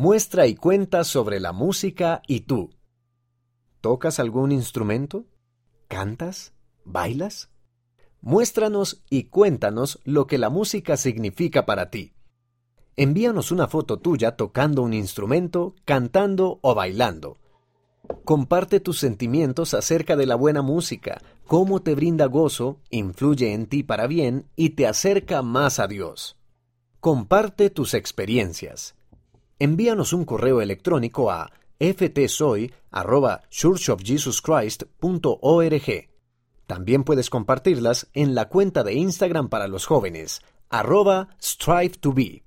Muestra y cuenta sobre la música y tú. ¿Tocas algún instrumento? ¿Cantas? ¿Bailas? Muéstranos y cuéntanos lo que la música significa para ti. Envíanos una foto tuya tocando un instrumento, cantando o bailando. Comparte tus sentimientos acerca de la buena música, cómo te brinda gozo, influye en ti para bien y te acerca más a Dios. Comparte tus experiencias. Envíanos un correo electrónico a ftsoy.churchofjesuschrist.org. También puedes compartirlas en la cuenta de Instagram para los jóvenes, arroba strive to be.